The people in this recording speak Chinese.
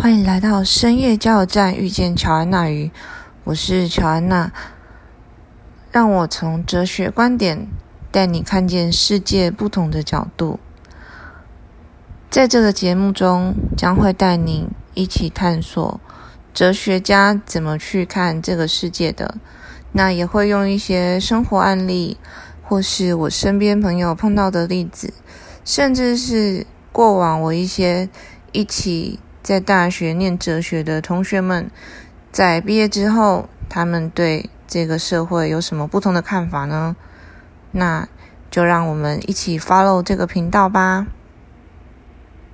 欢迎来到深夜加油站，遇见乔安娜鱼，我是乔安娜。让我从哲学观点带你看见世界不同的角度。在这个节目中，将会带你一起探索哲学家怎么去看这个世界的。那也会用一些生活案例，或是我身边朋友碰到的例子，甚至是过往我一些一起。在大学念哲学的同学们，在毕业之后，他们对这个社会有什么不同的看法呢？那就让我们一起 follow 这个频道吧。